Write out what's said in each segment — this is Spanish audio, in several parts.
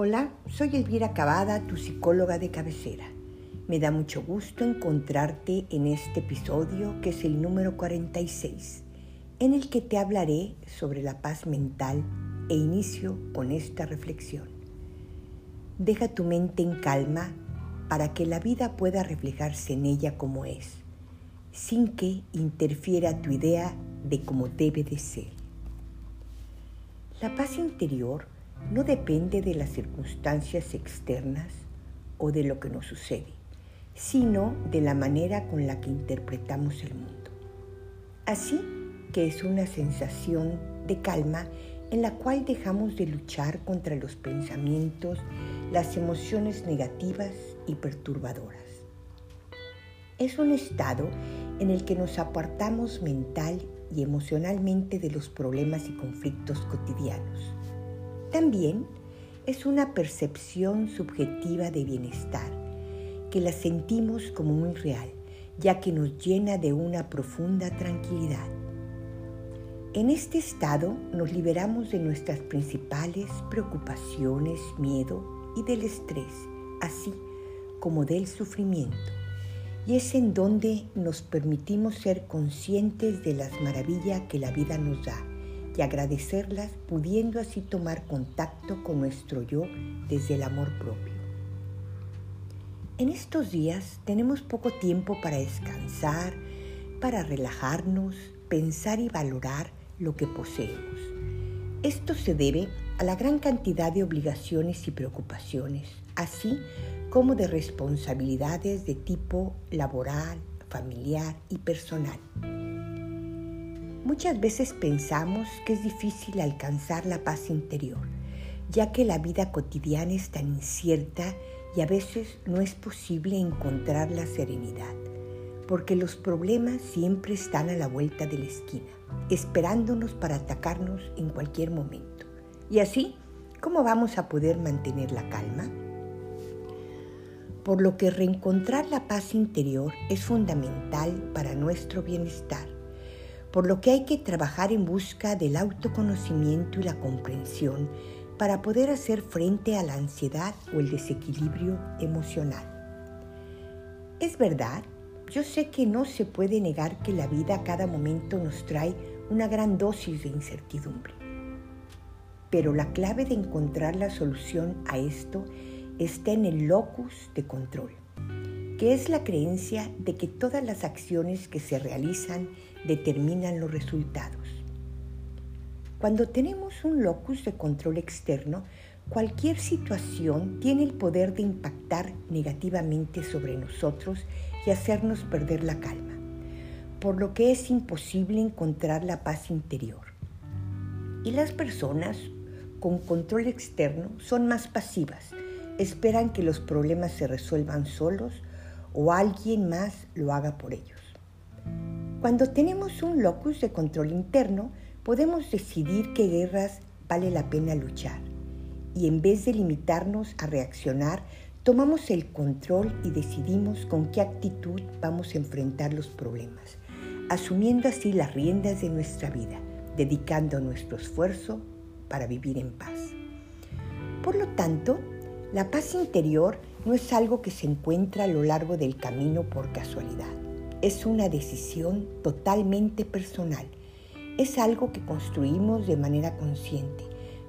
Hola, soy Elvira Cavada, tu psicóloga de cabecera. Me da mucho gusto encontrarte en este episodio que es el número 46, en el que te hablaré sobre la paz mental e inicio con esta reflexión. Deja tu mente en calma para que la vida pueda reflejarse en ella como es, sin que interfiera tu idea de cómo debe de ser. La paz interior no depende de las circunstancias externas o de lo que nos sucede, sino de la manera con la que interpretamos el mundo. Así que es una sensación de calma en la cual dejamos de luchar contra los pensamientos, las emociones negativas y perturbadoras. Es un estado en el que nos apartamos mental y emocionalmente de los problemas y conflictos cotidianos. También es una percepción subjetiva de bienestar, que la sentimos como muy real, ya que nos llena de una profunda tranquilidad. En este estado nos liberamos de nuestras principales preocupaciones, miedo y del estrés, así como del sufrimiento y es en donde nos permitimos ser conscientes de las maravillas que la vida nos da y agradecerlas pudiendo así tomar contacto con nuestro yo desde el amor propio. En estos días tenemos poco tiempo para descansar, para relajarnos, pensar y valorar lo que poseemos. Esto se debe a la gran cantidad de obligaciones y preocupaciones, así como de responsabilidades de tipo laboral, familiar y personal. Muchas veces pensamos que es difícil alcanzar la paz interior, ya que la vida cotidiana es tan incierta y a veces no es posible encontrar la serenidad, porque los problemas siempre están a la vuelta de la esquina, esperándonos para atacarnos en cualquier momento. Y así, ¿cómo vamos a poder mantener la calma? por lo que reencontrar la paz interior es fundamental para nuestro bienestar, por lo que hay que trabajar en busca del autoconocimiento y la comprensión para poder hacer frente a la ansiedad o el desequilibrio emocional. Es verdad, yo sé que no se puede negar que la vida a cada momento nos trae una gran dosis de incertidumbre, pero la clave de encontrar la solución a esto está en el locus de control, que es la creencia de que todas las acciones que se realizan determinan los resultados. Cuando tenemos un locus de control externo, cualquier situación tiene el poder de impactar negativamente sobre nosotros y hacernos perder la calma, por lo que es imposible encontrar la paz interior. Y las personas con control externo son más pasivas, esperan que los problemas se resuelvan solos o alguien más lo haga por ellos. Cuando tenemos un locus de control interno, podemos decidir qué guerras vale la pena luchar y en vez de limitarnos a reaccionar, tomamos el control y decidimos con qué actitud vamos a enfrentar los problemas, asumiendo así las riendas de nuestra vida, dedicando nuestro esfuerzo para vivir en paz. Por lo tanto, la paz interior no es algo que se encuentra a lo largo del camino por casualidad. Es una decisión totalmente personal. Es algo que construimos de manera consciente,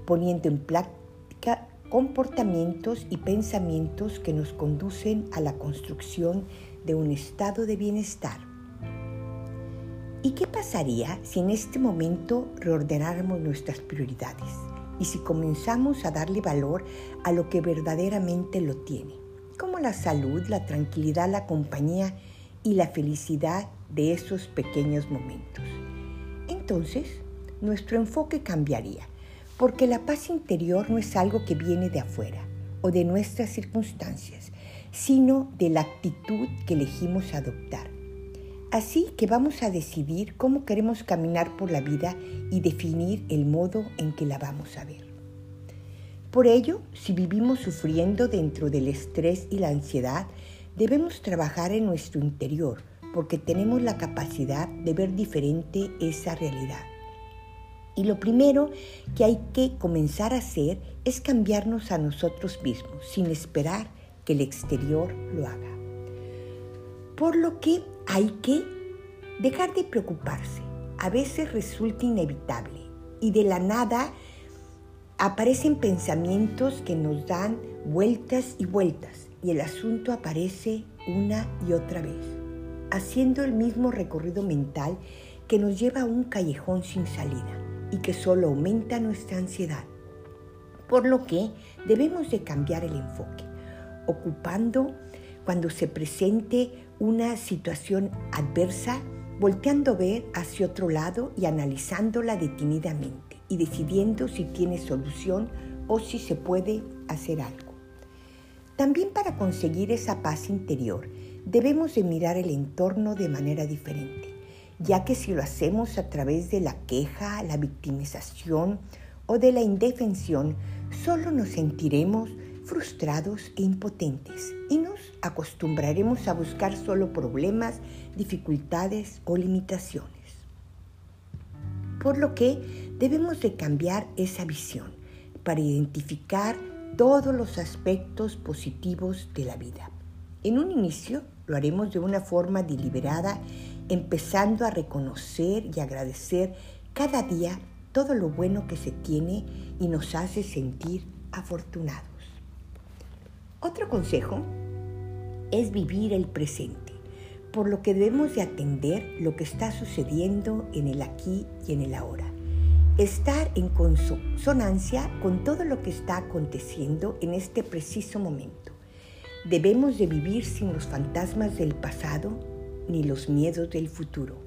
poniendo en práctica comportamientos y pensamientos que nos conducen a la construcción de un estado de bienestar. ¿Y qué pasaría si en este momento reordenáramos nuestras prioridades? Y si comenzamos a darle valor a lo que verdaderamente lo tiene, como la salud, la tranquilidad, la compañía y la felicidad de esos pequeños momentos. Entonces, nuestro enfoque cambiaría, porque la paz interior no es algo que viene de afuera o de nuestras circunstancias, sino de la actitud que elegimos adoptar. Así que vamos a decidir cómo queremos caminar por la vida y definir el modo en que la vamos a ver. Por ello, si vivimos sufriendo dentro del estrés y la ansiedad, debemos trabajar en nuestro interior porque tenemos la capacidad de ver diferente esa realidad. Y lo primero que hay que comenzar a hacer es cambiarnos a nosotros mismos sin esperar que el exterior lo haga. Por lo que hay que dejar de preocuparse. A veces resulta inevitable y de la nada aparecen pensamientos que nos dan vueltas y vueltas y el asunto aparece una y otra vez, haciendo el mismo recorrido mental que nos lleva a un callejón sin salida y que solo aumenta nuestra ansiedad. Por lo que debemos de cambiar el enfoque, ocupando cuando se presente una situación adversa, volteando a ver hacia otro lado y analizándola detenidamente y decidiendo si tiene solución o si se puede hacer algo. También para conseguir esa paz interior debemos de mirar el entorno de manera diferente, ya que si lo hacemos a través de la queja, la victimización o de la indefensión, solo nos sentiremos frustrados e impotentes y nos acostumbraremos a buscar solo problemas, dificultades o limitaciones. Por lo que debemos de cambiar esa visión para identificar todos los aspectos positivos de la vida. En un inicio lo haremos de una forma deliberada, empezando a reconocer y agradecer cada día todo lo bueno que se tiene y nos hace sentir afortunados. Otro consejo es vivir el presente, por lo que debemos de atender lo que está sucediendo en el aquí y en el ahora. Estar en consonancia con todo lo que está aconteciendo en este preciso momento. Debemos de vivir sin los fantasmas del pasado ni los miedos del futuro,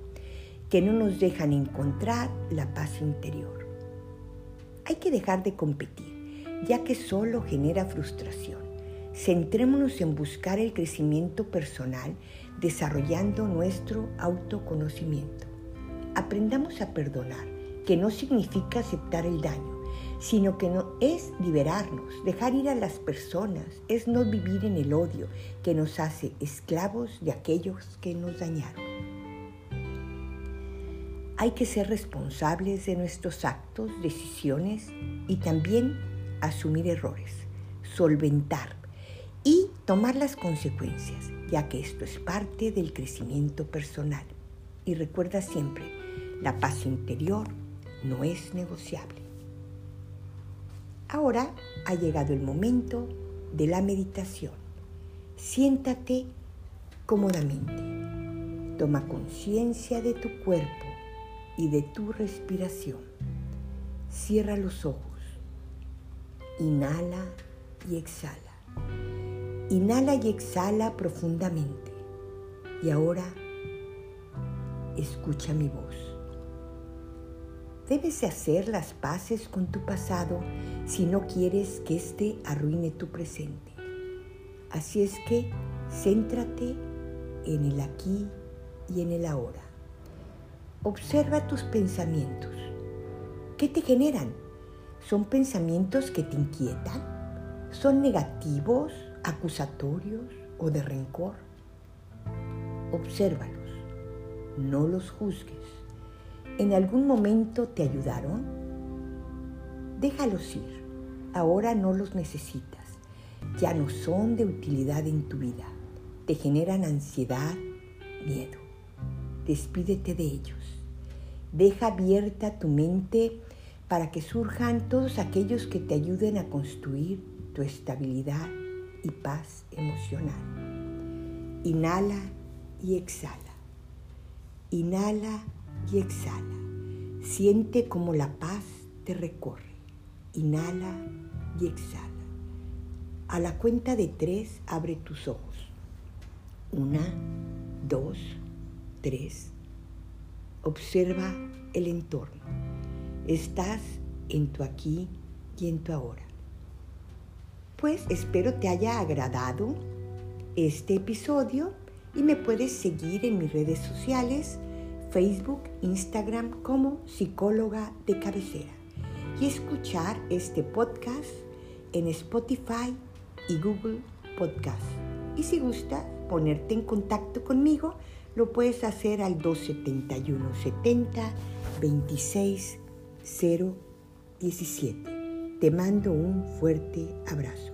que no nos dejan encontrar la paz interior. Hay que dejar de competir, ya que solo genera frustración Centrémonos en buscar el crecimiento personal desarrollando nuestro autoconocimiento. Aprendamos a perdonar, que no significa aceptar el daño, sino que no es liberarnos, dejar ir a las personas, es no vivir en el odio que nos hace esclavos de aquellos que nos dañaron. Hay que ser responsables de nuestros actos, decisiones y también asumir errores, solventar y tomar las consecuencias, ya que esto es parte del crecimiento personal. Y recuerda siempre, la paz interior no es negociable. Ahora ha llegado el momento de la meditación. Siéntate cómodamente. Toma conciencia de tu cuerpo y de tu respiración. Cierra los ojos. Inhala y exhala. Inhala y exhala profundamente. Y ahora escucha mi voz. Debes de hacer las paces con tu pasado si no quieres que éste arruine tu presente. Así es que céntrate en el aquí y en el ahora. Observa tus pensamientos. ¿Qué te generan? ¿Son pensamientos que te inquietan? ¿Son negativos? Acusatorios o de rencor. Obsérvalos, no los juzgues. ¿En algún momento te ayudaron? Déjalos ir. Ahora no los necesitas. Ya no son de utilidad en tu vida. Te generan ansiedad, miedo. Despídete de ellos. Deja abierta tu mente para que surjan todos aquellos que te ayuden a construir tu estabilidad y paz emocional. Inhala y exhala. Inhala y exhala. Siente como la paz te recorre. Inhala y exhala. A la cuenta de tres, abre tus ojos. Una, dos, tres. Observa el entorno. Estás en tu aquí y en tu ahora. Pues espero te haya agradado este episodio y me puedes seguir en mis redes sociales, Facebook, Instagram como psicóloga de cabecera y escuchar este podcast en Spotify y Google Podcast. Y si gusta ponerte en contacto conmigo, lo puedes hacer al 271 70 26 017. Te mando un fuerte abrazo.